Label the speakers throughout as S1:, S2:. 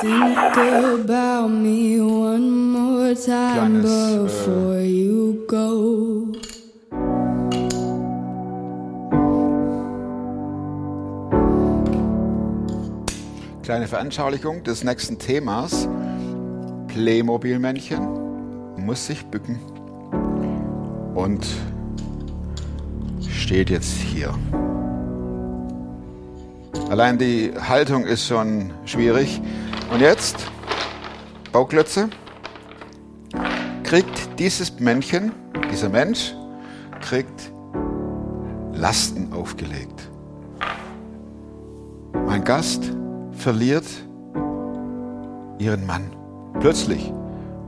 S1: Think about me one more time
S2: Kleines,
S1: before you go.
S2: Kleine Veranschaulichung des nächsten Themas. Playmobil-Männchen muss sich bücken und steht jetzt hier. Allein die Haltung ist schon schwierig. Und jetzt, Bauklötze, kriegt dieses Männchen, dieser Mensch, kriegt Lasten aufgelegt. Mein Gast verliert ihren Mann. Plötzlich,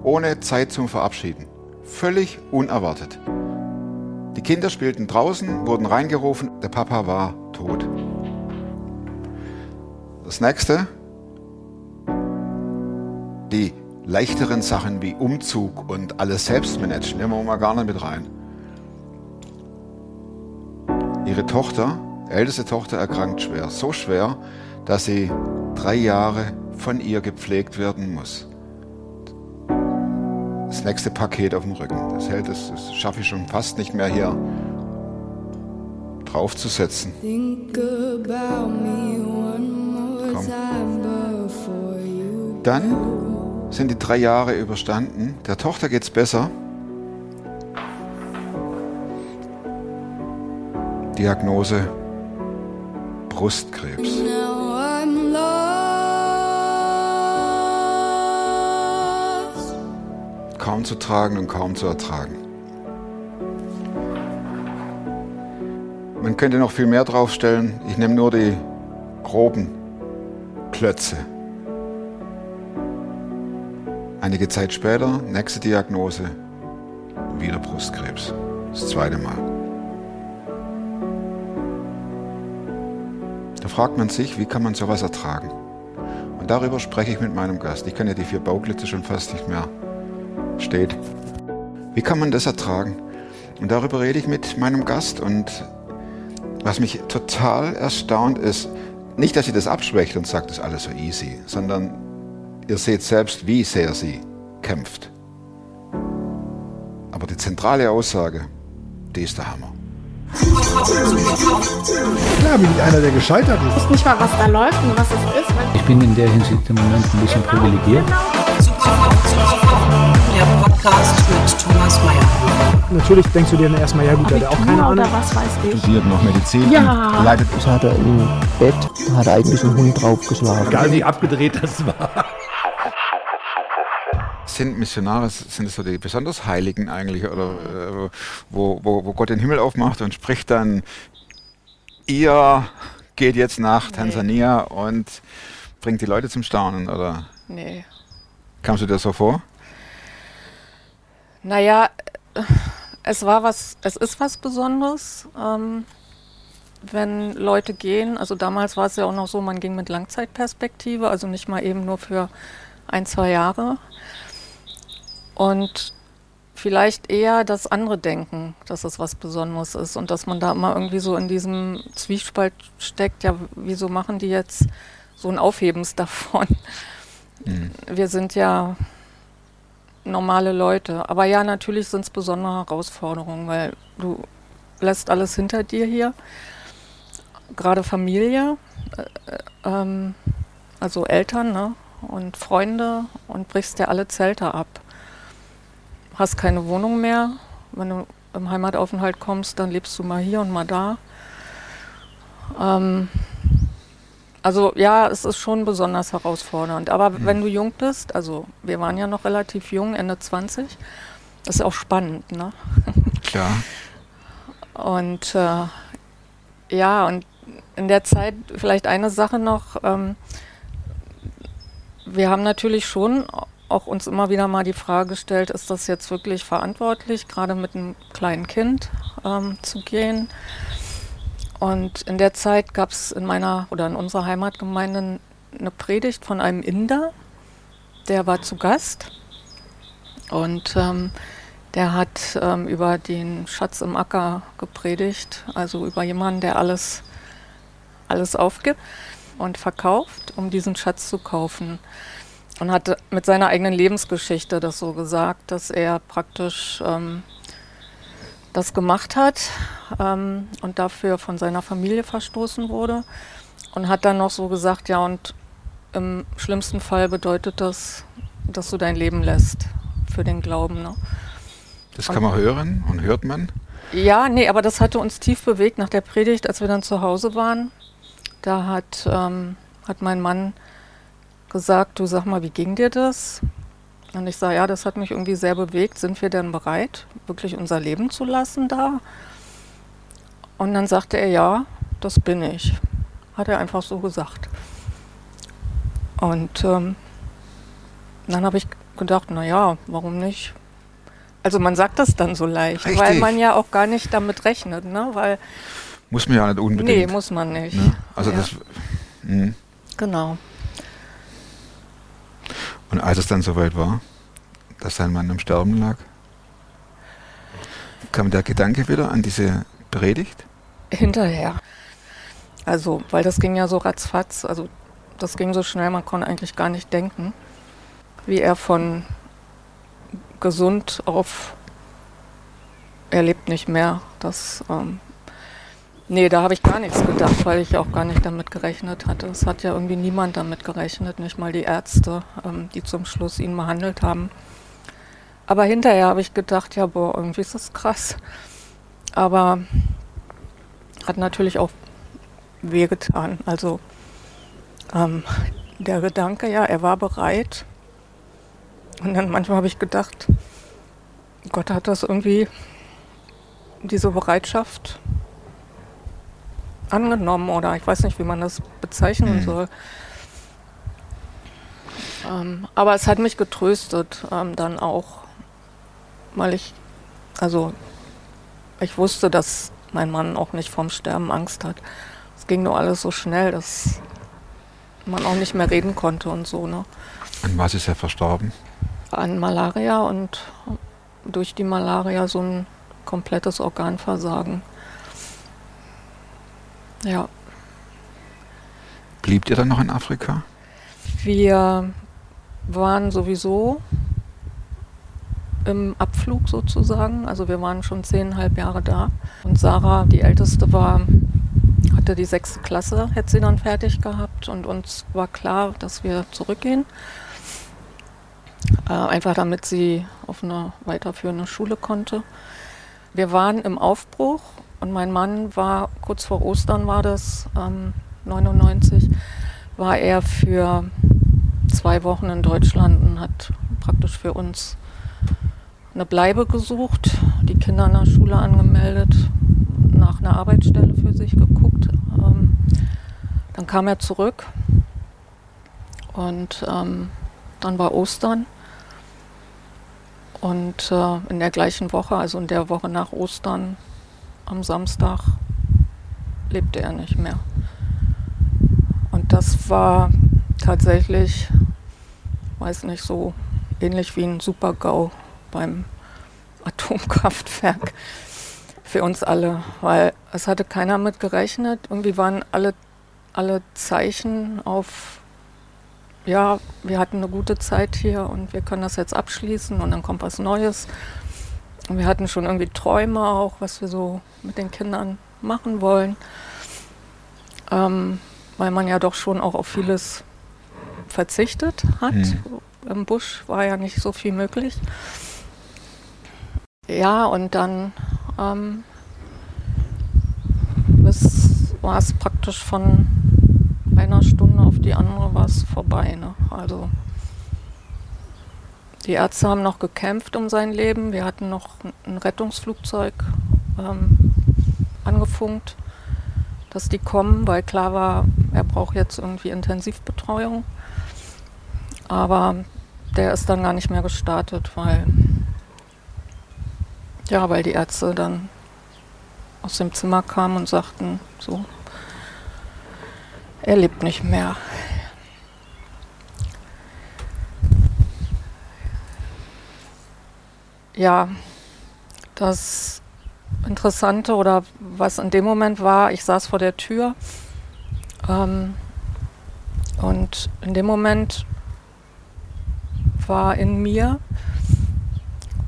S2: ohne Zeit zum Verabschieden. Völlig unerwartet. Die Kinder spielten draußen, wurden reingerufen, der Papa war tot. Das nächste, die leichteren Sachen wie Umzug und alles selbst managen, nehmen wir mal gar nicht mit rein. Ihre Tochter, älteste Tochter, erkrankt schwer. So schwer, dass sie drei Jahre von ihr gepflegt werden muss. Das nächste Paket auf dem Rücken. Das hält es, das schaffe ich schon fast nicht mehr hier draufzusetzen. Komm. Dann sind die drei Jahre überstanden. Der Tochter geht's besser. Diagnose Brustkrebs. Kaum zu tragen und kaum zu ertragen. Man könnte noch viel mehr draufstellen. Ich nehme nur die groben Klötze. Einige Zeit später, nächste Diagnose, wieder Brustkrebs. Das zweite Mal. Da fragt man sich, wie kann man sowas ertragen? Und darüber spreche ich mit meinem Gast. Ich kann ja die vier Bauklötze schon fast nicht mehr steht. Wie kann man das ertragen? Und darüber rede ich mit meinem Gast. Und was mich total erstaunt ist, nicht, dass sie das abschwächt und sagt, das ist alles so easy, sondern ihr seht selbst, wie sehr sie kämpft. Aber die zentrale Aussage, die ist der Hammer.
S3: Klar bin ich einer, der gescheitert ist.
S4: weiß nicht mal, was da läuft und was es ist.
S5: Ich bin in der Hinsicht im Moment ein bisschen privilegiert.
S6: Der Podcast mit Thomas Mayer.
S3: Natürlich denkst du dir dann erstmal, ja gut, der hat auch keine Ahnung.
S4: was weiß ich.
S7: studiert noch Medizin
S4: Ja.
S7: leidet
S8: Das hat er im Bett, hat er eigentlich einen Hund draufgeschlagen.
S3: Egal wie abgedreht das war.
S2: Sind Missionare, sind es so die besonders Heiligen eigentlich, oder äh, wo, wo, wo Gott den Himmel aufmacht und spricht dann, ihr geht jetzt nach Tansania und bringt die Leute zum Staunen, oder
S9: Nee.
S2: kamst du dir so vor?
S9: Naja, es war was, es ist was Besonderes, ähm, wenn Leute gehen. Also damals war es ja auch noch so, man ging mit Langzeitperspektive, also nicht mal eben nur für ein, zwei Jahre. Und vielleicht eher das andere Denken, dass es was Besonderes ist und dass man da immer irgendwie so in diesem Zwiespalt steckt, ja, wieso machen die jetzt so ein Aufhebens davon? Wir sind ja normale Leute. Aber ja, natürlich sind es besondere Herausforderungen, weil du lässt alles hinter dir hier. Gerade Familie, äh, ähm, also Eltern ne? und Freunde und brichst dir alle Zelte ab. Hast keine Wohnung mehr. Wenn du im Heimataufenthalt kommst, dann lebst du mal hier und mal da. Ähm, also ja, es ist schon besonders herausfordernd. Aber wenn du jung bist, also wir waren ja noch relativ jung, Ende 20, das ist auch spannend, ne?
S2: Klar.
S9: Und äh, ja, und in der Zeit vielleicht eine Sache noch. Ähm, wir haben natürlich schon auch uns immer wieder mal die Frage gestellt, ist das jetzt wirklich verantwortlich, gerade mit einem kleinen Kind ähm, zu gehen? Und in der Zeit gab es in meiner oder in unserer Heimatgemeinde eine Predigt von einem Inder, der war zu Gast und ähm, der hat ähm, über den Schatz im Acker gepredigt, also über jemanden, der alles, alles aufgibt. und verkauft, um diesen Schatz zu kaufen. Und hat mit seiner eigenen Lebensgeschichte das so gesagt, dass er praktisch ähm, das gemacht hat ähm, und dafür von seiner Familie verstoßen wurde. Und hat dann noch so gesagt, ja, und im schlimmsten Fall bedeutet das, dass du dein Leben lässt für den Glauben. Ne?
S2: Das kann man hören und hört man.
S9: Ja, nee, aber das hatte uns tief bewegt nach der Predigt, als wir dann zu Hause waren. Da hat, ähm, hat mein Mann gesagt, du sag mal, wie ging dir das? Und ich sage, ja, das hat mich irgendwie sehr bewegt. Sind wir denn bereit, wirklich unser Leben zu lassen da? Und dann sagte er, ja, das bin ich. Hat er einfach so gesagt. Und ähm, dann habe ich gedacht, naja, warum nicht? Also man sagt das dann so leicht,
S2: Richtig.
S9: weil man ja auch gar nicht damit rechnet, ne? Weil,
S2: Muss man ja nicht unbedingt.
S9: nee, muss man nicht.
S2: ne? Also
S9: ja,
S2: das. Mh.
S9: genau.
S2: Und als es dann soweit war, dass sein Mann im Sterben lag, kam der Gedanke wieder an diese Predigt.
S9: Hinterher. Also, weil das ging ja so ratzfatz, also das ging so schnell, man konnte eigentlich gar nicht denken, wie er von gesund auf er lebt nicht mehr. Das, ähm, nee, da habe ich gar nichts gedacht, weil ich auch gar nicht damit gerechnet hatte. Es hat ja irgendwie niemand damit gerechnet, nicht mal die Ärzte, ähm, die zum Schluss ihn behandelt haben. Aber hinterher habe ich gedacht, ja, boah, irgendwie ist das krass. Aber hat natürlich auch wehgetan. Also ähm, der Gedanke, ja, er war bereit. Und dann manchmal habe ich gedacht, Gott hat das irgendwie, diese Bereitschaft angenommen oder ich weiß nicht, wie man das bezeichnen
S2: Mhm.
S9: soll. Ähm, aber es hat mich getröstet ähm, dann auch, weil ich, also ich wusste, dass mein Mann auch nicht vom Sterben Angst hat. Es ging nur alles so schnell, dass man auch nicht mehr reden konnte und so, ne?
S2: An was ist er verstorben?
S9: An Malaria und durch die Malaria so ein komplettes Organversagen. Ja,
S2: Blieb ihr dann noch in Afrika?
S9: wir waren sowieso im Abflug sozusagen. Also wir waren schon zehneinhalb Jahre da. Und Sarah, die älteste, war, hatte die sechste Klasse, hätte sie dann fertig gehabt. Und uns war klar, dass wir zurückgehen. Äh, einfach damit sie auf eine weiterführende Schule konnte. Wir waren im Aufbruch und mein Mann war, kurz vor Ostern war das, ähm, 99, war er für zwei Wochen in Deutschland und hat praktisch für uns eine Bleibe gesucht, die Kinder in der Schule angemeldet, nach einer Arbeitsstelle für sich geguckt. Ähm, dann kam er zurück und ähm, dann war Ostern. Und äh, in der gleichen Woche, also in der Woche nach Ostern, am Samstag, lebte er nicht mehr. Und das war tatsächlich, weiß nicht, so ähnlich wie ein Super-GAU beim Atomkraftwerk für uns alle, weil es hatte keiner mit gerechnet. Irgendwie waren alle, alle Zeichen auf, ja, wir hatten eine gute Zeit hier und wir können das jetzt abschließen und dann kommt was Neues. Und wir hatten schon irgendwie Träume auch, was wir so mit den Kindern machen wollen, ähm, weil man ja doch schon auch auf vieles verzichtet hat.
S2: Mhm.
S9: Im Busch war ja nicht so viel möglich. Ja, und dann ähm, war es praktisch von einer Stunde auf die andere war es vorbei. Ne? Also die Ärzte haben noch gekämpft um sein Leben. Wir hatten noch ein Rettungsflugzeug ähm, angefunkt, dass die kommen, weil klar war, er braucht jetzt irgendwie Intensivbetreuung. Aber der ist dann gar nicht mehr gestartet, weil ja, weil die Ärzte dann aus dem Zimmer kamen und sagten, so, er lebt nicht mehr. Ja, das Interessante oder was in dem Moment war, ich saß vor der Tür. Ähm, Und in dem Moment war in mir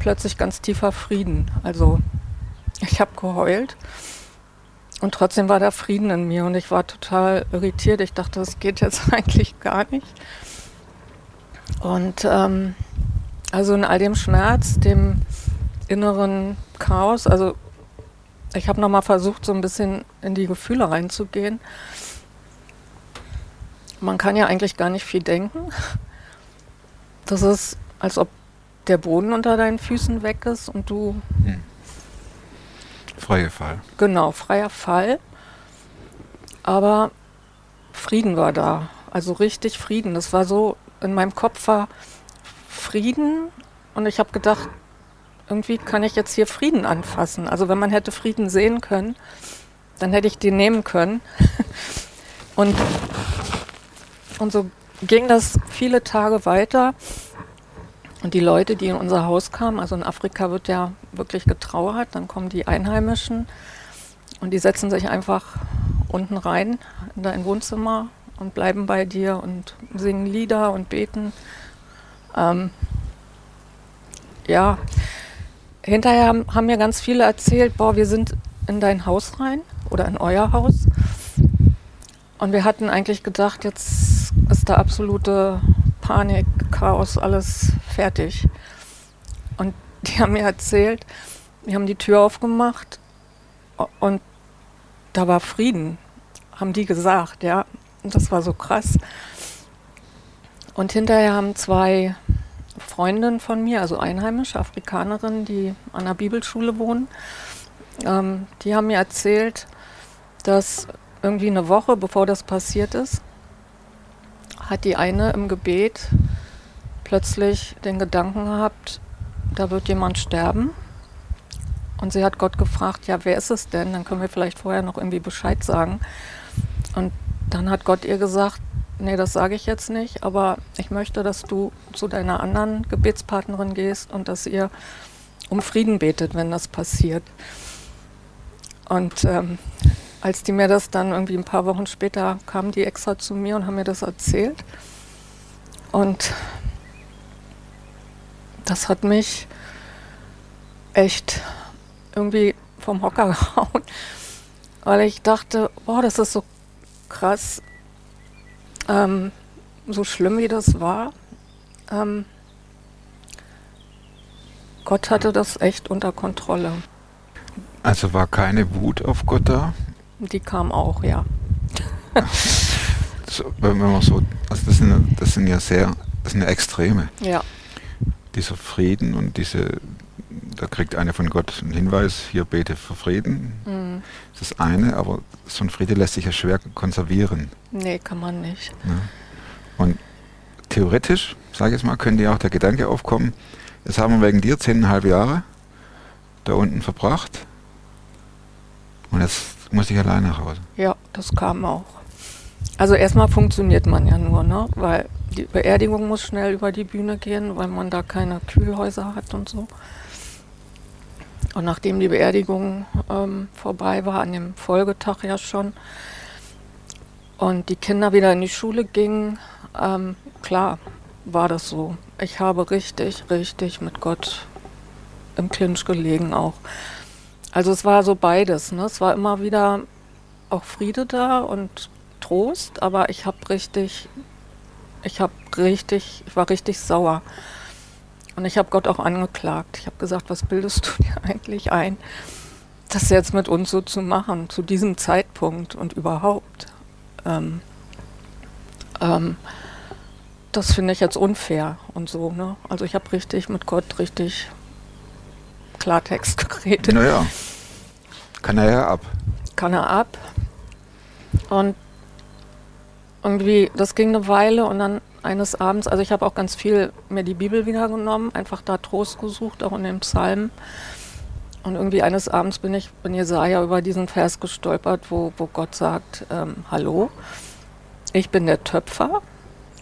S9: plötzlich ganz tiefer Frieden. Also ich habe geheult und trotzdem war da Frieden in mir und ich war total irritiert. Ich dachte, das geht jetzt eigentlich gar nicht. Und ähm, also in all dem Schmerz, dem inneren Chaos, also ich habe nochmal versucht, so ein bisschen in die Gefühle reinzugehen. Man kann ja eigentlich gar nicht viel denken. Das ist, als ob der Boden unter deinen Füßen weg ist und du.
S2: Hm. Freier Fall.
S9: Genau, freier Fall. Aber Frieden war da. Also richtig Frieden. Das war so, in meinem Kopf war Frieden und ich habe gedacht, irgendwie kann ich jetzt hier Frieden anfassen. Also wenn man hätte Frieden sehen können, dann hätte ich den nehmen können. und, und so ging das viele Tage weiter. Und die Leute, die in unser Haus kamen, also in Afrika wird ja wirklich getrauert, dann kommen die Einheimischen und die setzen sich einfach unten rein in dein Wohnzimmer und bleiben bei dir und singen Lieder und beten. Ähm, ja, hinterher haben mir ganz viele erzählt, boah, wir sind in dein Haus rein oder in euer Haus. Und wir hatten eigentlich gedacht, jetzt ist da absolute Panik, Chaos, alles fertig. Und die haben mir erzählt, wir haben die Tür aufgemacht und da war Frieden, haben die gesagt, ja. Und das war so krass. Und hinterher haben zwei Freundin von mir, also einheimische Afrikanerin, die an der Bibelschule wohnen, ähm, die haben mir erzählt, dass irgendwie eine Woche bevor das passiert ist, hat die eine im Gebet plötzlich den Gedanken gehabt, da wird jemand sterben. Und sie hat Gott gefragt, ja, wer ist es denn? Dann können wir vielleicht vorher noch irgendwie Bescheid sagen. Und dann hat Gott ihr gesagt, nee, das sage ich jetzt nicht, aber ich möchte, dass du zu deiner anderen Gebetspartnerin gehst und dass ihr um Frieden betet, wenn das passiert. Und ähm, als die mir das dann irgendwie ein paar Wochen später kamen die extra zu mir und haben mir das erzählt. Und das hat mich echt irgendwie vom Hocker gehauen, weil ich dachte, boah, das ist so krass, ähm, so schlimm wie das war, ähm, Gott hatte das echt unter Kontrolle.
S2: Also war keine Wut auf Gott da?
S9: Die kam auch, ja.
S2: so, wenn man so, also das sind, das sind ja sehr, das sind ja Extreme.
S9: Ja.
S2: Dieser Frieden und diese, da kriegt einer von Gott einen Hinweis, hier bete für Frieden. Mhm. Das ist eine, aber so ein Friede lässt sich ja schwer konservieren.
S9: Nee, kann man nicht.
S2: Ja. Und theoretisch, sage ich jetzt mal, könnte ja auch der Gedanke aufkommen, jetzt haben wir wegen dir zehneinhalb Jahre da unten verbracht und jetzt muss ich alleine nach Hause.
S9: Ja, das kam auch. Also erstmal funktioniert man ja nur, ne? weil die Beerdigung muss schnell über die Bühne gehen, weil man da keine Kühlhäuser hat und so. Und nachdem die Beerdigung ähm, vorbei war, an dem Folgetag ja schon, und die Kinder wieder in die Schule gingen, ähm, klar war das so. Ich habe richtig, richtig mit Gott im Clinch gelegen auch. Also es war so beides. Ne? Es war immer wieder auch Friede da und Trost, aber ich habe richtig, ich habe richtig, ich war richtig sauer. Und ich habe Gott auch angeklagt. Ich habe gesagt, was bildest du dir eigentlich ein, das jetzt mit uns so zu machen, zu diesem Zeitpunkt und überhaupt. Ähm, ähm, das finde ich jetzt unfair und so. Ne? Also ich habe richtig mit Gott richtig Klartext geredet.
S2: Naja, kann er ja ab.
S9: Kann er ab. Und irgendwie, das ging eine Weile und dann eines Abends, also ich habe auch ganz viel mir die Bibel wieder genommen, einfach da Trost gesucht, auch in den Psalmen. Und irgendwie eines Abends bin ich in Jesaja über diesen Vers gestolpert, wo, wo Gott sagt: ähm, Hallo, ich bin der Töpfer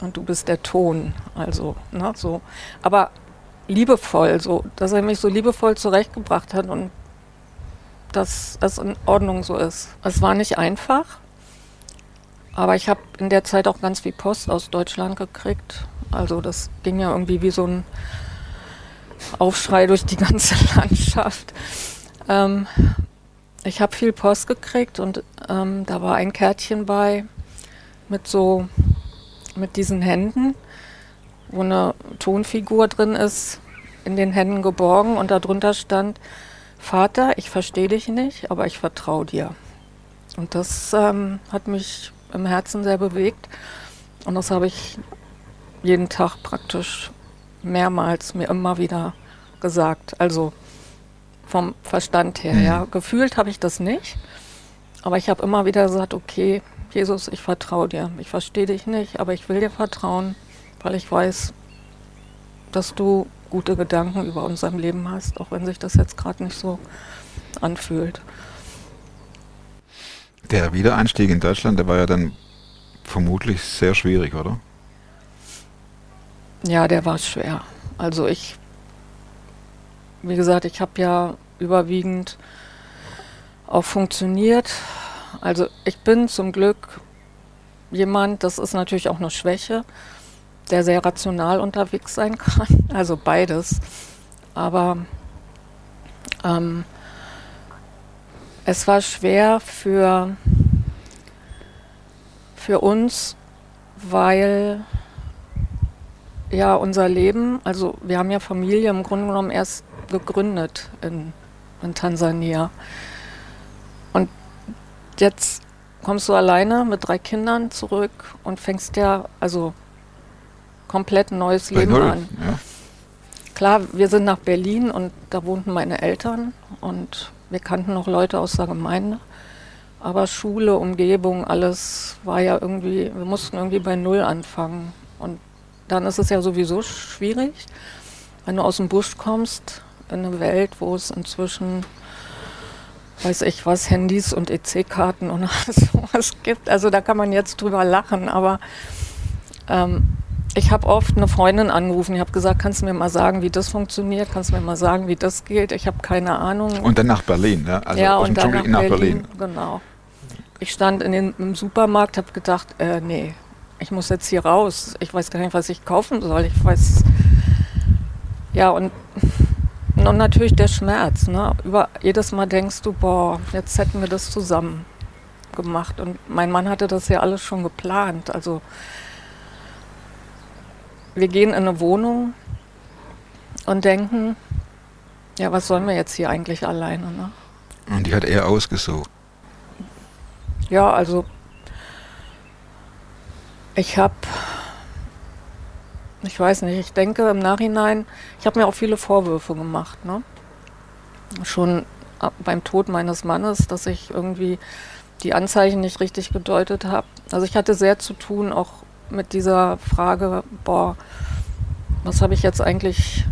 S9: und du bist der Ton. Also, ne, so. Aber liebevoll, so, dass er mich so liebevoll zurechtgebracht hat und dass es in Ordnung so ist. Es war nicht einfach, aber ich habe in der Zeit auch ganz viel Post aus Deutschland gekriegt. Also das ging ja irgendwie wie so ein Aufschrei durch die ganze Landschaft. Ähm, ich habe viel Post gekriegt und ähm, da war ein Kärtchen bei mit so, mit diesen Händen, wo eine Tonfigur drin ist, in den Händen geborgen und darunter stand, Vater, ich verstehe dich nicht, aber ich vertraue dir. Und das ähm, hat mich im Herzen sehr bewegt und das habe ich jeden Tag praktisch mehrmals mir immer wieder gesagt. Also vom Verstand her, mhm. ja. Gefühlt habe ich das nicht, aber ich habe immer wieder gesagt, okay, Jesus, ich vertraue dir. Ich verstehe dich nicht, aber ich will dir vertrauen, weil ich weiß, dass du gute Gedanken über unserem Leben hast, auch wenn sich das jetzt gerade nicht so anfühlt.
S2: Der Wiedereinstieg in Deutschland, der war ja dann vermutlich sehr schwierig, oder?
S9: Ja, der war schwer. Also ich, wie gesagt, ich habe ja überwiegend auch funktioniert. Also ich bin zum Glück jemand, das ist natürlich auch eine Schwäche, der sehr rational unterwegs sein kann. Also beides. Aber ähm, es war schwer für, für uns, weil ja unser Leben, also wir haben ja Familie im Grunde genommen erst gegründet in, in Tansania. Und jetzt kommst du alleine mit drei Kindern zurück und fängst ja also komplett ein neues Bei Leben Null, an. Ja. Klar, wir sind nach Berlin und da wohnten meine Eltern und wir kannten noch Leute aus der Gemeinde. Aber Schule, Umgebung, alles war ja irgendwie, wir mussten irgendwie bei Null anfangen. Und dann ist es ja sowieso schwierig, wenn du aus dem Busch kommst, in eine Welt, wo es inzwischen, weiß ich was, Handys und EC-Karten und sowas gibt. Also da kann man jetzt drüber lachen, aber ähm, ich habe oft eine Freundin angerufen, ich habe gesagt, kannst du mir mal sagen, wie das funktioniert, kannst du mir mal sagen, wie das geht, ich habe keine Ahnung.
S2: Und dann nach Berlin, ne?
S9: also ja, aus dem Dschungel nach, nach Berlin. Berlin. Genau. Ich stand in den, im Supermarkt, habe gedacht, äh, nee, ich muss jetzt hier raus, ich weiß gar nicht, was ich kaufen soll, ich weiß, ja und, und natürlich der Schmerz, ne? Über, jedes Mal denkst du, boah, jetzt hätten wir das zusammen gemacht und mein Mann hatte das ja alles schon geplant, also wir gehen in eine Wohnung und denken, ja, was sollen wir jetzt hier eigentlich alleine? Ne?
S2: Und die hat er ausgesucht.
S9: Ja, also ich habe, ich weiß nicht, ich denke im Nachhinein, ich habe mir auch viele Vorwürfe gemacht. Ne? Schon beim Tod meines Mannes, dass ich irgendwie die Anzeichen nicht richtig gedeutet habe. Also ich hatte sehr zu tun, auch mit dieser Frage, boah, was habe ich jetzt eigentlich,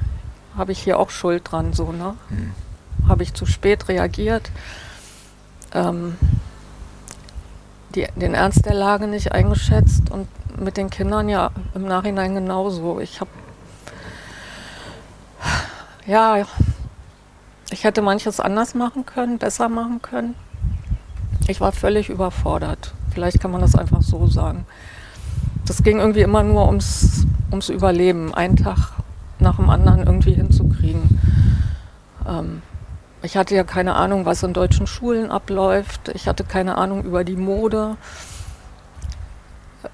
S9: habe ich hier auch Schuld dran, so, ne? Mhm. Habe ich zu spät reagiert? Ähm, die, den Ernst der Lage nicht eingeschätzt und mit den Kindern ja im Nachhinein genauso. Ich habe, ja, ich hätte manches anders machen können, besser machen können. Ich war völlig überfordert. Vielleicht kann man das einfach so sagen das ging irgendwie immer nur ums, ums Überleben, einen Tag nach dem anderen irgendwie hinzukriegen. Ähm, ich hatte ja keine Ahnung, was in deutschen Schulen abläuft. Ich hatte keine Ahnung über die Mode.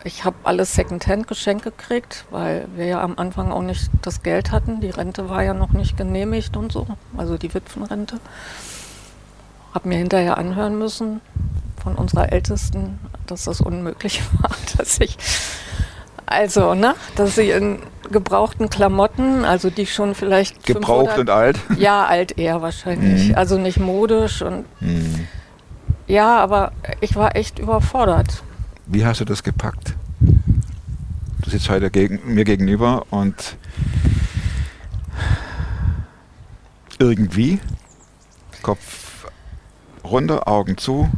S9: Ich habe alles Secondhand geschenkt gekriegt, weil wir ja am Anfang auch nicht das Geld hatten. Die Rente war ja noch nicht genehmigt und so, also die Witwenrente. Habe mir hinterher anhören müssen von unserer Ältesten, dass das unmöglich war, dass ich also, ne, dass sie in gebrauchten Klamotten, also die schon vielleicht.
S2: Gebraucht und alt?
S9: Ja, alt eher wahrscheinlich. Mhm. Also nicht modisch und. Mhm. Ja, aber ich war echt überfordert.
S2: Wie hast du das gepackt? Du sitzt heute gegen, mir gegenüber und irgendwie Kopf runter, Augen zu.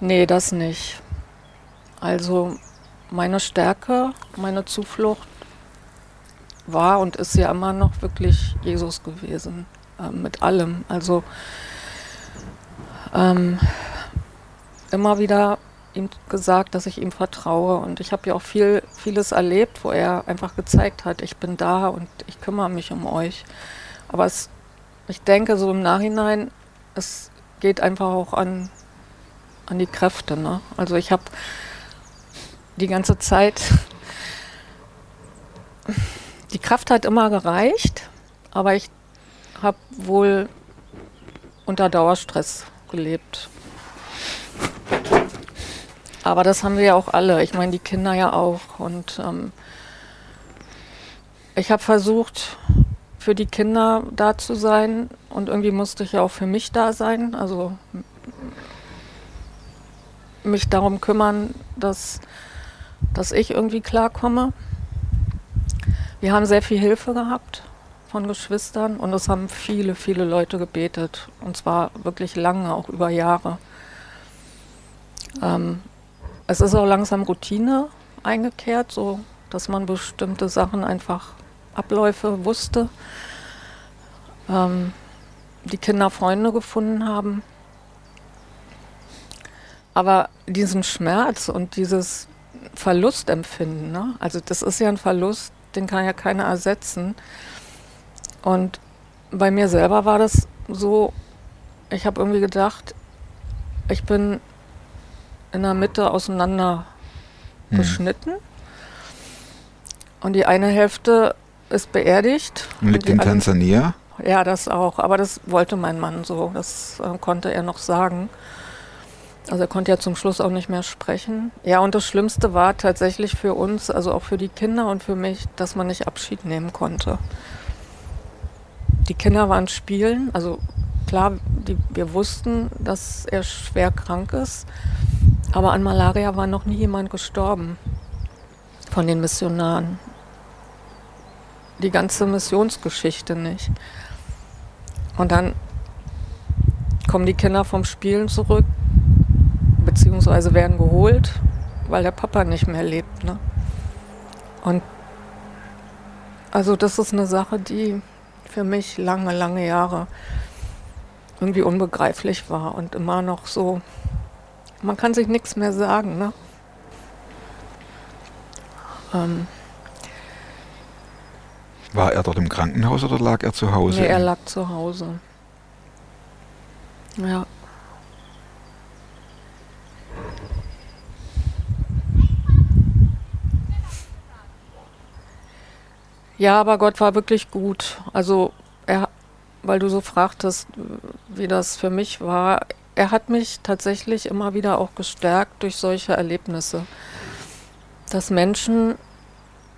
S9: Nee, das nicht. Also meine Stärke, meine Zuflucht war und ist ja immer noch wirklich Jesus gewesen, äh, mit allem. Also ähm, immer wieder ihm gesagt, dass ich ihm vertraue. Und ich habe ja auch viel, vieles erlebt, wo er einfach gezeigt hat, ich bin da und ich kümmere mich um euch. Aber es, ich denke so im Nachhinein, es geht einfach auch an, an die Kräfte. Ne? Also ich habe die ganze Zeit, die Kraft hat immer gereicht, aber ich habe wohl unter Dauerstress gelebt. Aber das haben wir ja auch alle. Ich meine, die Kinder ja auch. Und ähm, ich habe versucht, für die Kinder da zu sein. Und irgendwie musste ich ja auch für mich da sein. Also mich darum kümmern, dass, dass ich irgendwie klarkomme. Wir haben sehr viel Hilfe gehabt von Geschwistern und es haben viele, viele Leute gebetet. Und zwar wirklich lange, auch über Jahre. Ähm, es ist auch langsam Routine eingekehrt, so dass man bestimmte Sachen einfach Abläufe wusste. Ähm, die Kinder Freunde gefunden haben. Aber diesen Schmerz und dieses Verlustempfinden, ne? also das ist ja ein Verlust, den kann ja keiner ersetzen. Und bei mir selber war das so, ich habe irgendwie gedacht, ich bin in der Mitte auseinander hm. geschnitten. Und die eine Hälfte ist beerdigt.
S2: Und liegt und in Tansania?
S9: Ja, das auch. Aber das wollte mein Mann so. Das äh, konnte er noch sagen. Also er konnte ja zum Schluss auch nicht mehr sprechen. Ja, und das Schlimmste war tatsächlich für uns, also auch für die Kinder und für mich, dass man nicht Abschied nehmen konnte. Die Kinder waren spielen, also klar, die, wir wussten, dass er schwer krank ist, aber an Malaria war noch nie jemand gestorben von den Missionaren. Die ganze Missionsgeschichte nicht. Und dann kommen die Kinder vom Spielen zurück beziehungsweise werden geholt, weil der Papa nicht mehr lebt. Ne? Und also das ist eine Sache, die für mich lange, lange Jahre irgendwie unbegreiflich war und immer noch so, man kann sich nichts mehr sagen. Ne? Ähm,
S2: war er dort im Krankenhaus oder lag er zu Hause?
S9: Nee, er lag zu Hause. Ja. Ja, aber Gott war wirklich gut. Also er, weil du so fragtest, wie das für mich war, er hat mich tatsächlich immer wieder auch gestärkt durch solche Erlebnisse. Dass Menschen,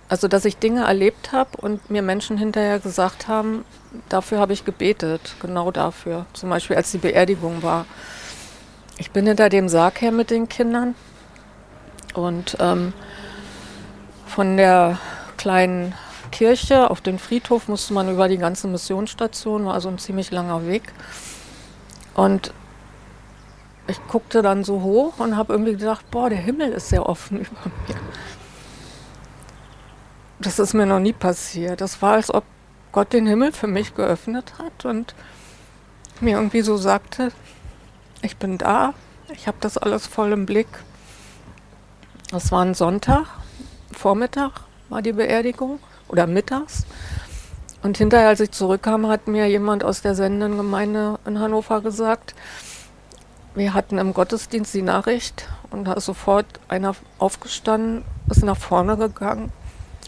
S9: also dass ich Dinge erlebt habe und mir Menschen hinterher gesagt haben, dafür habe ich gebetet, genau dafür. Zum Beispiel als die Beerdigung war. Ich bin hinter dem Sarg her mit den Kindern und ähm, von der kleinen Kirche auf den Friedhof musste man über die ganze Missionsstation, war also ein ziemlich langer Weg. Und ich guckte dann so hoch und habe irgendwie gedacht, boah, der Himmel ist sehr offen über mir. Das ist mir noch nie passiert. Das war, als ob Gott den Himmel für mich geöffnet hat und mir irgendwie so sagte, ich bin da, ich habe das alles voll im Blick. Das war ein Sonntag, Vormittag war die Beerdigung oder mittags. Und hinterher, als ich zurückkam, hat mir jemand aus der sendenden Gemeinde in Hannover gesagt, wir hatten im Gottesdienst die Nachricht und da ist sofort einer aufgestanden, ist nach vorne gegangen,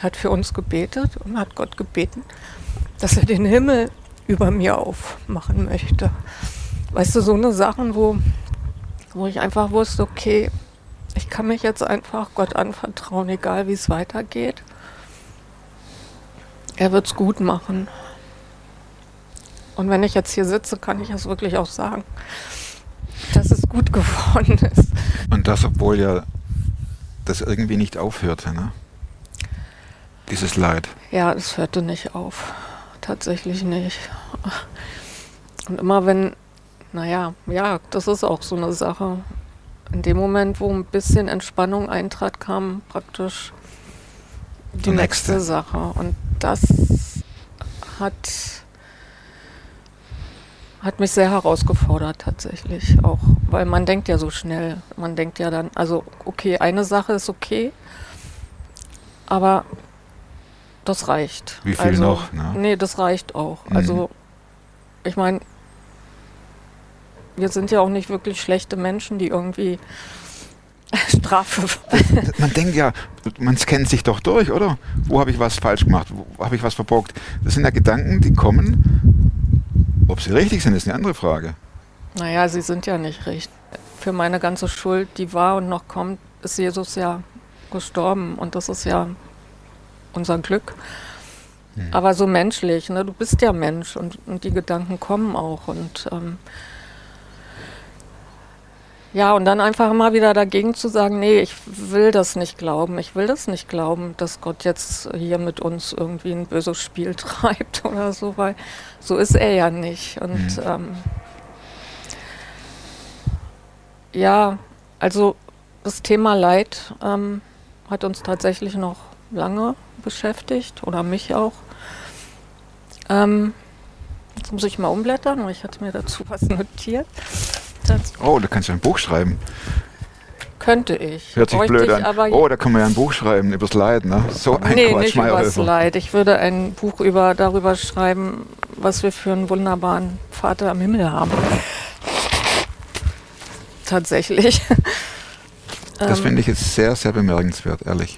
S9: hat für uns gebetet und hat Gott gebeten, dass er den Himmel über mir aufmachen möchte. Weißt du, so eine Sachen, wo, wo ich einfach wusste, okay, ich kann mich jetzt einfach Gott anvertrauen, egal wie es weitergeht. Er wird es gut machen. Und wenn ich jetzt hier sitze, kann ich es wirklich auch sagen, dass es gut geworden ist.
S2: Und das, obwohl ja das irgendwie nicht aufhörte, ne? Dieses Leid.
S9: Ja, es hörte nicht auf. Tatsächlich nicht. Und immer wenn, naja, ja, das ist auch so eine Sache. In dem Moment, wo ein bisschen Entspannung eintrat, kam praktisch die, die nächste. nächste Sache. Und das hat, hat mich sehr herausgefordert tatsächlich, auch weil man denkt ja so schnell. Man denkt ja dann, also okay, eine Sache ist okay, aber das reicht.
S2: Wie viel
S9: also,
S2: noch, ne?
S9: Nee, das reicht auch.
S2: Mhm.
S9: Also ich meine, wir sind ja auch nicht wirklich schlechte Menschen, die irgendwie Strafe.
S2: Man denkt ja, man scannt sich doch durch, oder? Wo habe ich was falsch gemacht? Wo habe ich was verbockt? Das sind ja Gedanken, die kommen. Ob sie richtig sind, ist eine andere Frage.
S9: naja, sie sind ja nicht richtig. Für meine ganze Schuld, die war und noch kommt, ist Jesus ja gestorben und das ist ja unser Glück. Aber so menschlich, ne? du bist ja Mensch und, und die Gedanken kommen auch. Und ähm, ja, und dann einfach mal wieder dagegen zu sagen, nee, ich will das nicht glauben. Ich will das nicht glauben, dass Gott jetzt hier mit uns irgendwie ein böses Spiel treibt oder so, weil so ist er ja nicht. Und
S2: Mhm.
S9: ähm, ja, also das Thema Leid ähm, hat uns tatsächlich noch lange beschäftigt oder mich auch. Ähm, jetzt muss ich mal umblättern, weil ich hatte mir dazu was notiert. Das
S2: Oh, da kannst du ein Buch schreiben.
S9: könnte ich.
S2: Hört sich
S9: Bräuchte
S2: blöd an. Oh, da kann man ja ein Buch schreiben übers Leid, ne? So ein
S9: nee,
S2: Quatsch,
S9: nicht übers. Leid. Ich würde ein Buch über, darüber schreiben, was wir für einen wunderbaren Vater im Himmel haben. Tatsächlich.
S2: Das
S9: Ähm,
S2: finde ich jetzt sehr, sehr bemerkenswert, ehrlich.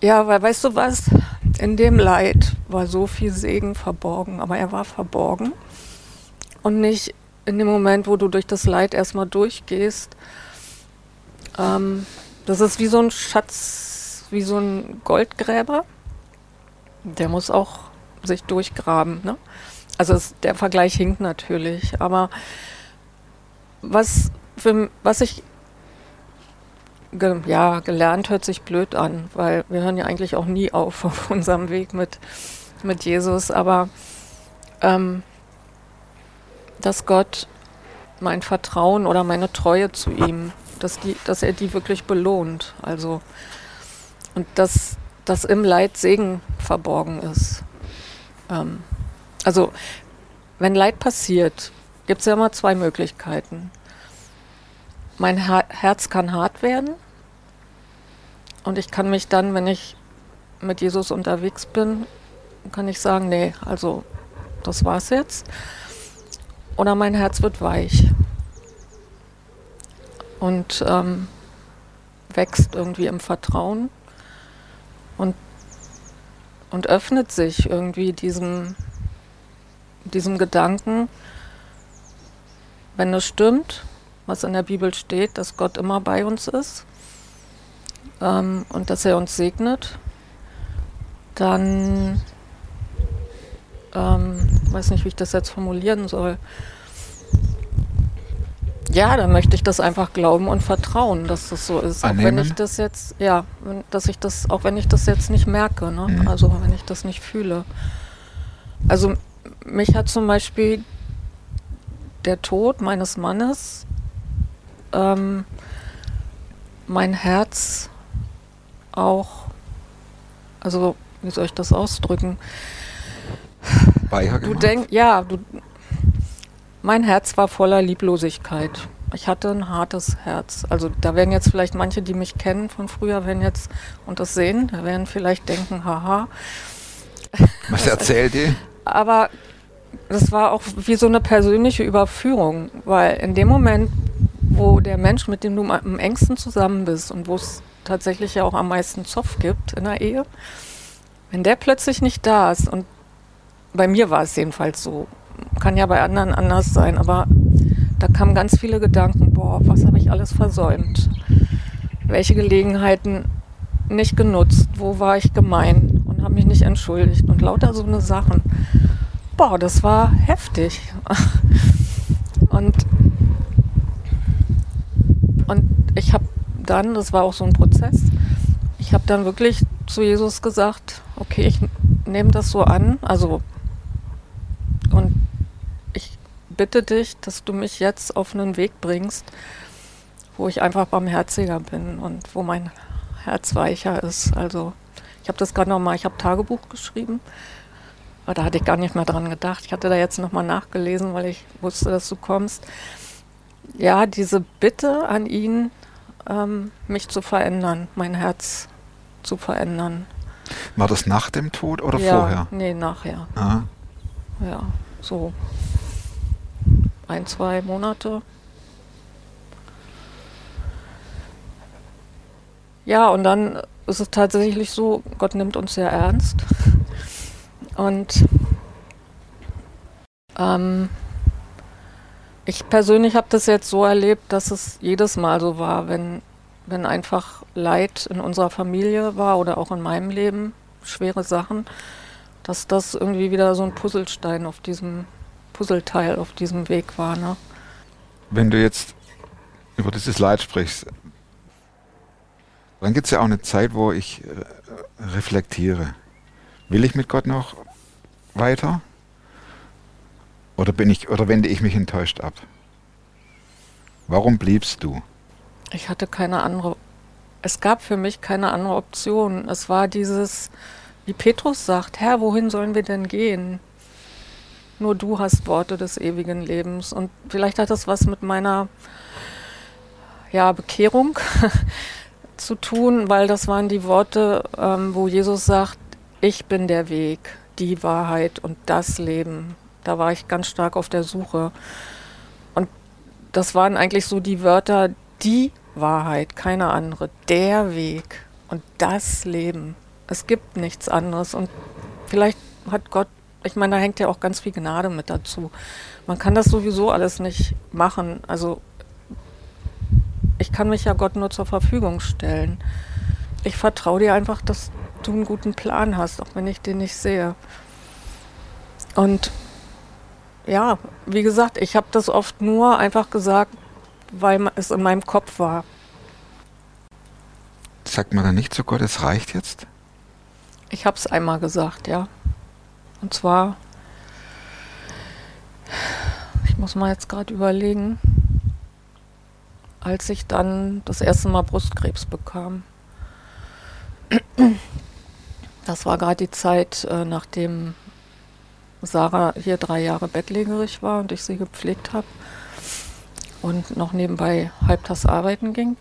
S9: Ja, weil weißt du was? In dem Leid war so viel Segen verborgen, aber er war verborgen. Und nicht in dem Moment, wo du durch das Leid erstmal durchgehst. Ähm, das ist wie so ein Schatz, wie so ein Goldgräber. Der muss auch sich durchgraben. Ne? Also es, der Vergleich hinkt natürlich, aber was, für, was ich ge, ja, gelernt hört sich blöd an, weil wir hören ja eigentlich auch nie auf auf unserem Weg mit, mit Jesus, aber ähm, dass Gott mein Vertrauen oder meine Treue zu ihm, dass, die, dass er die wirklich belohnt. Also, und dass, dass im Leid Segen verborgen ist. Ähm, also, wenn Leid passiert, gibt es ja immer zwei Möglichkeiten. Mein Her Herz kann hart werden und ich kann mich dann, wenn ich mit Jesus unterwegs bin, kann ich sagen, nee, also das war's jetzt. Oder mein Herz wird weich. Und ähm, wächst irgendwie im Vertrauen und, und öffnet sich irgendwie diesem, diesem Gedanken, wenn es stimmt, was in der Bibel steht, dass Gott immer bei uns ist ähm, und dass er uns segnet, dann ähm, weiß nicht, wie ich das jetzt formulieren soll. Ja, dann möchte ich das einfach glauben und vertrauen, dass das so ist. Auch wenn
S2: Annehmen?
S9: ich das jetzt, ja, wenn, dass ich das, auch wenn ich das jetzt nicht merke, ne?
S2: Mhm.
S9: Also wenn ich das nicht fühle. Also mich hat zum Beispiel der Tod meines Mannes ähm, mein Herz auch, also wie soll ich das ausdrücken?
S2: Weiher
S9: Du
S2: gemacht?
S9: denkst, ja, du, mein Herz war voller Lieblosigkeit. Ich hatte ein hartes Herz. Also da werden jetzt vielleicht manche, die mich kennen von früher, werden jetzt und das sehen, da werden vielleicht denken, haha.
S2: Was erzählt die?
S9: Aber das war auch wie so eine persönliche Überführung, weil in dem Moment, wo der Mensch, mit dem du am engsten zusammen bist und wo es tatsächlich ja auch am meisten Zoff gibt in der Ehe, wenn der plötzlich nicht da ist und bei mir war es jedenfalls so, kann ja bei anderen anders sein, aber da kamen ganz viele Gedanken, boah, was habe ich alles versäumt? Welche Gelegenheiten nicht genutzt? Wo war ich gemein und habe mich nicht entschuldigt? Und lauter so eine Sachen. Boah, das war heftig. Und, und ich habe dann, das war auch so ein Prozess, ich habe dann wirklich zu Jesus gesagt, okay, ich nehme das so an, also und ich bitte dich, dass du mich jetzt auf einen Weg bringst, wo ich einfach barmherziger bin und wo mein Herz weicher ist. Also ich habe das gerade nochmal, ich habe Tagebuch geschrieben, aber da hatte ich gar nicht mehr dran gedacht. Ich hatte da jetzt nochmal nachgelesen, weil ich wusste, dass du kommst. ja, diese Bitte an ihn, ähm, mich zu verändern, mein Herz zu verändern.
S2: War das nach dem Tod oder
S9: ja,
S2: vorher?
S9: Nee, nachher.
S2: Ah,
S9: Ja, so ein, zwei Monate. Ja, und dann ist es tatsächlich so, Gott nimmt uns sehr ernst. Und ähm, ich persönlich habe das jetzt so erlebt, dass es jedes Mal so war, wenn, wenn einfach Leid in unserer Familie war oder auch in meinem Leben, schwere Sachen, dass das irgendwie wieder so ein Puzzlestein auf diesem Puzzleteil auf diesem Weg war. Ne?
S2: wenn du jetzt über dieses Leid sprichst, dann gibt es ja auch eine Zeit, wo ich äh, reflektiere. Will ich mit Gott noch weiter? Oder bin ich oder wende ich mich enttäuscht ab? Warum bliebst du?
S9: Ich hatte keine andere, es gab für mich keine andere Option. Es war dieses, wie Petrus sagt, Herr, wohin sollen wir denn gehen? Nur du hast Worte des ewigen Lebens. Und vielleicht hat das was mit meiner ja, Bekehrung zu tun, weil das waren die Worte, ähm, wo Jesus sagt, ich bin der Weg, die Wahrheit und das Leben. Da war ich ganz stark auf der Suche. Und das waren eigentlich so die Wörter, die Wahrheit, keine andere, der Weg und das Leben. Es gibt nichts anderes. Und vielleicht hat Gott, ich meine, da hängt ja auch ganz viel Gnade mit dazu. Man kann das sowieso alles nicht machen. Also ich kann mich ja Gott nur zur Verfügung stellen. Ich vertraue dir einfach, dass du einen guten Plan hast, auch wenn ich den nicht sehe. Und ja, wie gesagt, ich habe das oft nur einfach gesagt, weil es in meinem Kopf war.
S2: Sagt man dann nicht zu Gott, es reicht jetzt?
S9: Ich habe es einmal gesagt, ja. Und zwar, ich muss mal jetzt gerade überlegen, als ich dann das erste Mal Brustkrebs bekam. Das war gerade die Zeit, äh, nachdem Sarah hier drei Jahre bettlägerig war und ich sie gepflegt habe und noch nebenbei halbtags arbeiten ging.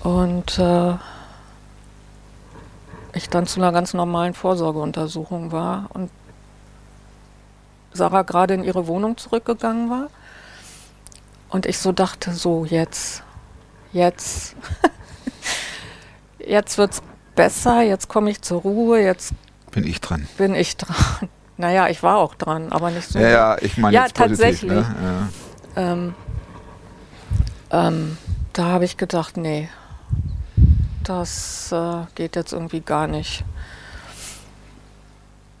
S9: Und äh, ich dann zu einer ganz normalen Vorsorgeuntersuchung war und Sarah gerade in ihre Wohnung zurückgegangen war. Und ich so dachte, so jetzt, jetzt, jetzt wird's besser, jetzt komme ich zur Ruhe, jetzt
S2: Bin ich dran?
S9: bin ich dran. Naja, ich war auch dran, aber nicht so.
S2: Ja, ja, ich meine
S9: Ja,
S2: jetzt positiv.
S9: tatsächlich.
S2: Ne?
S9: Ähm, ähm, da habe ich gedacht, nee, das äh, geht jetzt irgendwie gar nicht.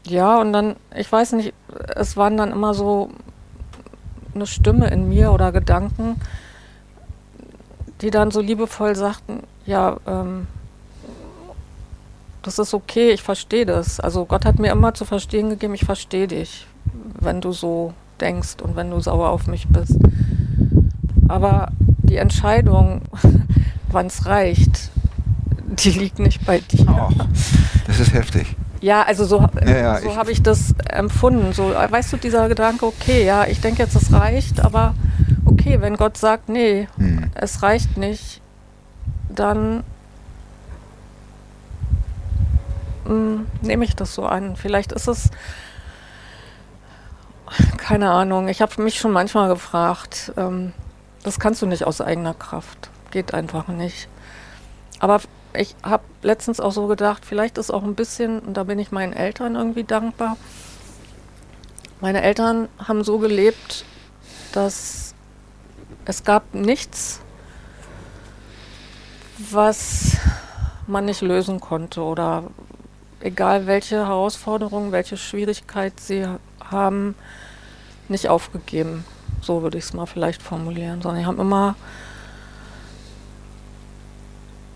S9: Ja, und dann, ich weiß nicht, es waren dann immer so eine Stimme in mir oder Gedanken, die dann so liebevoll sagten, ja, ähm, das ist okay, ich verstehe das. Also Gott hat mir immer zu verstehen gegeben, ich verstehe dich, wenn du so denkst und wenn du sauer auf mich bist. Aber die Entscheidung, wann es reicht, die liegt nicht bei dir.
S2: Oh, das ist heftig.
S9: Ja, also so,
S2: Ja, ja,
S9: so habe ich das empfunden. So, weißt du, dieser Gedanke, okay, ja, ich denke jetzt, es reicht, aber okay, wenn Gott sagt, nee,
S2: Hm.
S9: es reicht nicht, dann mm, nehme ich das so an. Vielleicht ist es, keine Ahnung, ich habe mich schon manchmal gefragt, ähm, das kannst du nicht aus eigener Kraft. Geht einfach nicht. Aber ich habe letztens auch so gedacht, vielleicht ist auch ein bisschen, und da bin ich meinen Eltern irgendwie dankbar. Meine Eltern haben so gelebt, dass es gab nichts, was man nicht lösen konnte oder egal welche Herausforderung, welche Schwierigkeit sie ha- haben, nicht aufgegeben. So würde ich es mal vielleicht formulieren, sondern die haben immer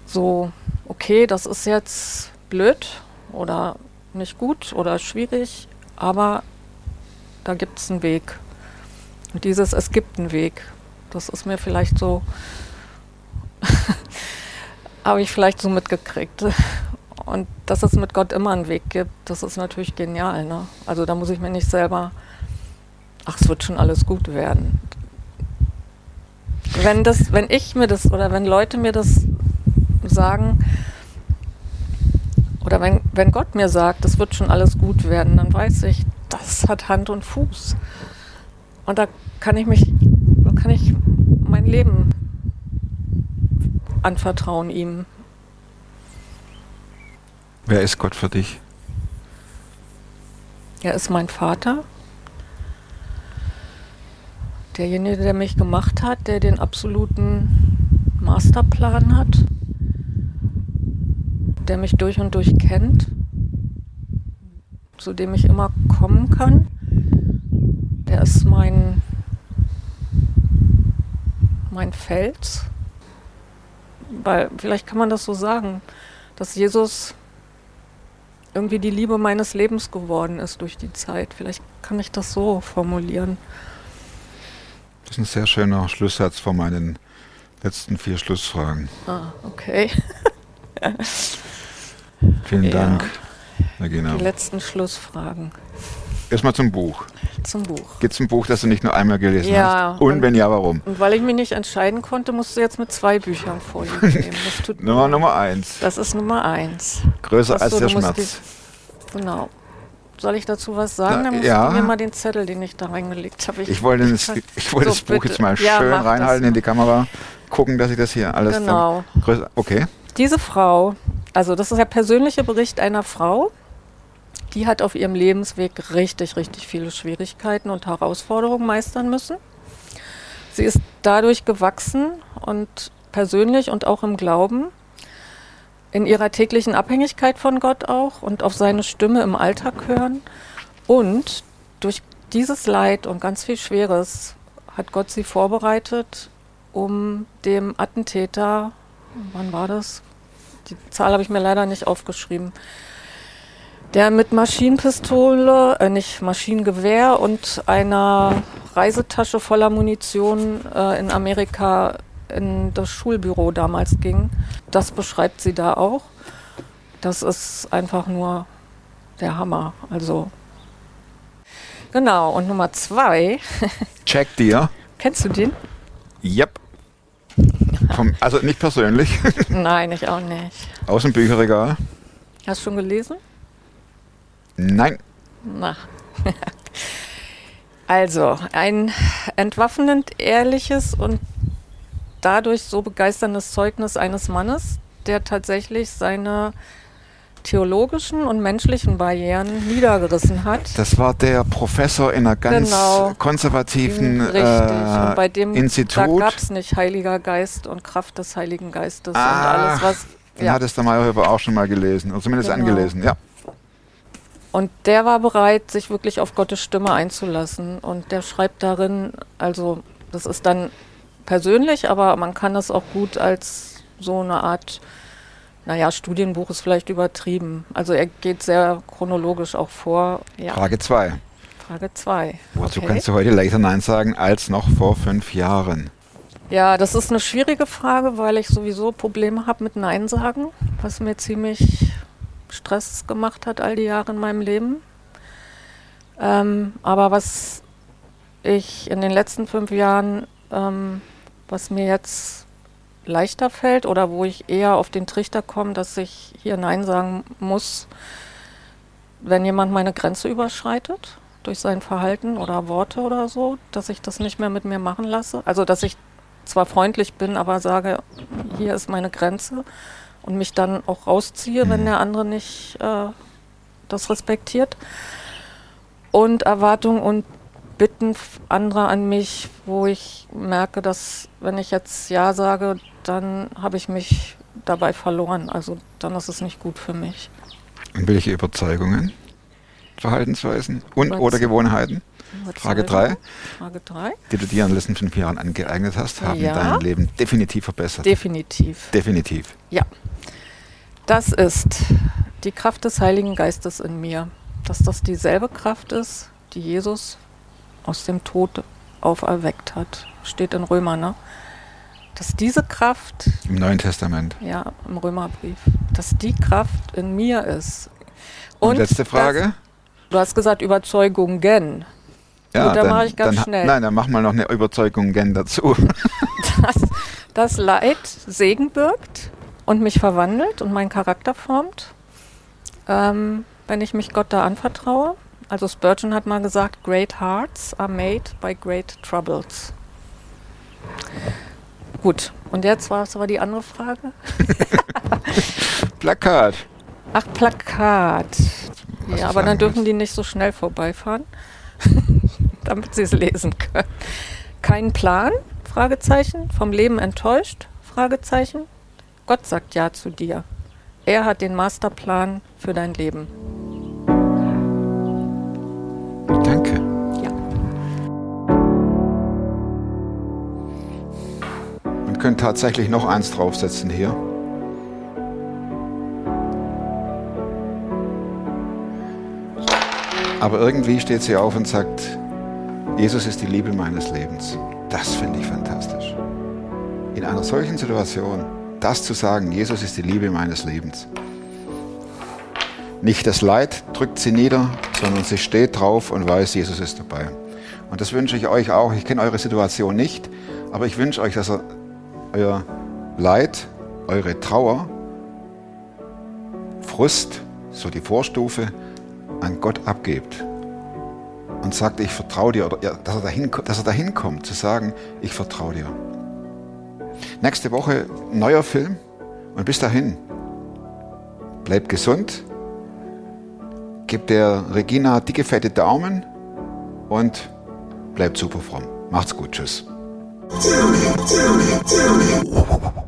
S9: so, okay, das ist jetzt blöd oder nicht gut oder schwierig, aber da gibt es einen Weg. Und dieses, es gibt einen Weg, das ist mir vielleicht so, habe ich vielleicht so mitgekriegt. Und dass es mit Gott immer einen Weg gibt, das ist natürlich genial. Ne? Also da muss ich mir nicht selber, ach, es wird schon alles gut werden. wenn das, wenn ich mir das oder wenn Leute mir das sagen, oder wenn, wenn Gott mir sagt, das wird schon alles gut werden, dann weiß ich, das hat Hand und Fuß. Und da kann ich mich, da kann ich mein Leben anvertrauen ihm.
S2: Wer ist Gott für dich?
S9: Er ist mein Vater. Derjenige, der mich gemacht hat, der den absoluten Masterplan hat, der mich durch und durch kennt, zu dem ich immer kommen kann. Der ist mein, mein Fels. Weil, vielleicht kann man das so sagen, dass Jesus irgendwie die Liebe meines Lebens geworden ist durch die Zeit. Vielleicht kann ich das so formulieren.
S2: Das ist ein sehr schöner Schlusssatz vor meinen letzten vier Schlussfragen.
S9: Ah, okay.
S2: Vielen
S9: Ja.
S2: Dank, Regina.
S9: Die letzten Schlussfragen
S2: Erstmal zum Buch.
S9: zum Buch.
S2: Gibt es ein Buch, das du nicht nur einmal gelesen
S9: Ja,
S2: hast? Und,
S9: und-
S2: wenn ja, warum?
S9: Und weil ich mich nicht entscheiden konnte, musst du jetzt mit zwei Büchern vorliegen
S2: Nummer. Nummer eins.
S9: das ist Nummer eins.
S2: Größer
S9: Ach
S2: als der Schmerz.
S9: Genau. Soll ich dazu was sagen?
S2: Na,
S9: Dann musst
S2: ja.
S9: du mir mal den Zettel, den ich da reingelegt habe.
S2: Ich wollte, das, ich wollte
S9: So,
S2: das Buch
S9: bitte.
S2: jetzt mal
S9: Ja,
S2: schön
S9: das
S2: reinhalten in die Kamera, gucken, dass ich das hier alles
S9: Genau.
S2: dann. Okay.
S9: Diese Frau, also das ist der persönliche Bericht einer Frau, die hat auf ihrem Lebensweg richtig, richtig viele Schwierigkeiten und Herausforderungen meistern müssen. Sie ist dadurch gewachsen und persönlich und auch im Glauben, in ihrer täglichen Abhängigkeit von Gott auch und auf seine Stimme im Alltag hören. Und durch dieses Leid und ganz viel Schweres hat Gott sie vorbereitet, um dem Attentäter, wann war das? Die Zahl habe ich mir leider nicht aufgeschrieben. Der mit Maschinenpistole, äh, nicht Maschinengewehr und einer Reisetasche voller Munition äh, in Amerika in das Schulbüro damals ging. Das beschreibt sie da auch. Das ist einfach nur der Hammer. Also genau. Und Nummer zwei,
S2: Check dir.
S9: kennst du den?
S2: Yep. Vom, also nicht persönlich,
S9: Nein, ich auch nicht.
S2: aus dem Bücherregal.
S9: Hast du schon gelesen?
S2: Nein.
S9: Na. Also, ein entwaffnend ehrliches und dadurch so begeisterndes Zeugnis eines Mannes, der tatsächlich seine theologischen und menschlichen Barrieren niedergerissen hat.
S2: Das war der Professor in einer ganz
S9: Genau.
S2: konservativen
S9: Richtig. und bei
S2: äh,
S9: dem da
S2: Institut.
S9: gab es nicht Heiliger Geist und Kraft des Heiligen Geistes
S2: Ah,
S9: und alles, was.
S2: Den
S9: Ja.
S2: hat es der Meyerhöfer auch schon mal gelesen, oder zumindest
S9: Genau.
S2: angelesen. Ja.
S9: Und der war bereit, sich wirklich auf Gottes Stimme einzulassen. Und der schreibt darin, also das ist dann persönlich, aber man kann es auch gut als so eine Art, naja, Studienbuch ist vielleicht übertrieben. Also er geht sehr chronologisch auch vor. Ja,
S2: Frage 2.
S9: Frage 2.
S2: Wozu kannst du heute leichter Nein sagen als noch vor fünf Jahren?
S9: Ja, das ist eine schwierige Frage, weil ich sowieso Probleme habe mit Nein sagen, was mir ziemlich Stress gemacht hat all die Jahre in meinem Leben. Ähm, aber was ich in den letzten fünf Jahren, ähm, was mir jetzt leichter fällt oder wo ich eher auf den Trichter komme, dass ich hier Nein sagen muss, wenn jemand meine Grenze überschreitet durch sein Verhalten oder Worte oder so, dass ich das nicht mehr mit mir machen lasse. Also dass ich zwar freundlich bin, aber sage, hier ist meine Grenze und mich dann auch rausziehe, wenn der andere nicht äh, das respektiert. Und Erwartungen und Bitten anderer an mich, wo ich merke, dass wenn ich jetzt Ja sage, dann habe ich mich dabei verloren. Also dann ist es nicht gut für mich.
S2: Und welche Überzeugungen, Verhaltensweisen und
S9: Was?
S2: oder Gewohnheiten, Frage
S9: Überzeugung.
S2: drei.
S9: Frage 3.
S2: die du dir in den letzten fünf Jahren angeeignet hast, haben
S9: Ja.
S2: dein Leben definitiv verbessert?
S9: Definitiv.
S2: definitiv.
S9: Ja, das ist die Kraft des Heiligen Geistes in mir. Dass das dieselbe Kraft ist, die Jesus aus dem Tod auferweckt hat. Steht in Römer, ne? Dass diese Kraft,
S2: Im Neuen Testament.
S9: ja, im Römerbrief, dass die Kraft in mir ist.
S2: Und, letzte Frage.
S9: Das, du hast gesagt Überzeugungen.
S2: Ja,
S9: Gut, dann
S2: dann,
S9: mache ich ganz
S2: dann,
S9: schnell.
S2: Nein, dann mach mal noch eine Überzeugung gern dazu.
S9: dass das Leid Segen birgt und mich verwandelt und meinen Charakter formt, ähm, wenn ich mich Gott da anvertraue. Also Spurgeon hat mal gesagt, great hearts are made by great troubles. Gut, und jetzt war es aber die andere Frage.
S2: Plakat.
S9: Ach, Plakat.
S2: Was
S9: Ja, aber dann dürfen die nicht so schnell vorbeifahren, damit sie es lesen können. Kein Plan? Fragezeichen. Vom Leben enttäuscht? Fragezeichen. Gott sagt Ja zu dir. Er hat den Masterplan für dein Leben.
S2: Könnte tatsächlich noch eins draufsetzen hier. Aber irgendwie steht sie auf und sagt, Jesus ist die Liebe meines Lebens. Das finde ich fantastisch. In einer solchen Situation, das zu sagen, Jesus ist die Liebe meines Lebens. Nicht das Leid drückt sie nieder, sondern sie steht drauf und weiß, Jesus ist dabei. Und das wünsche ich euch auch. Ich kenne eure Situation nicht, aber ich wünsche euch, dass ihr euer Leid, eure Trauer, Frust, so die Vorstufe, an Gott abgebt und sagt, ich vertraue dir, oder dass, er dahin, dass er dahin kommt, zu sagen, ich vertraue dir. Nächste Woche neuer Film und bis dahin, bleibt gesund, gebt der Regina dicke, fette Daumen und bleibt super fromm. Macht's gut, tschüss. Do me, do me, do me.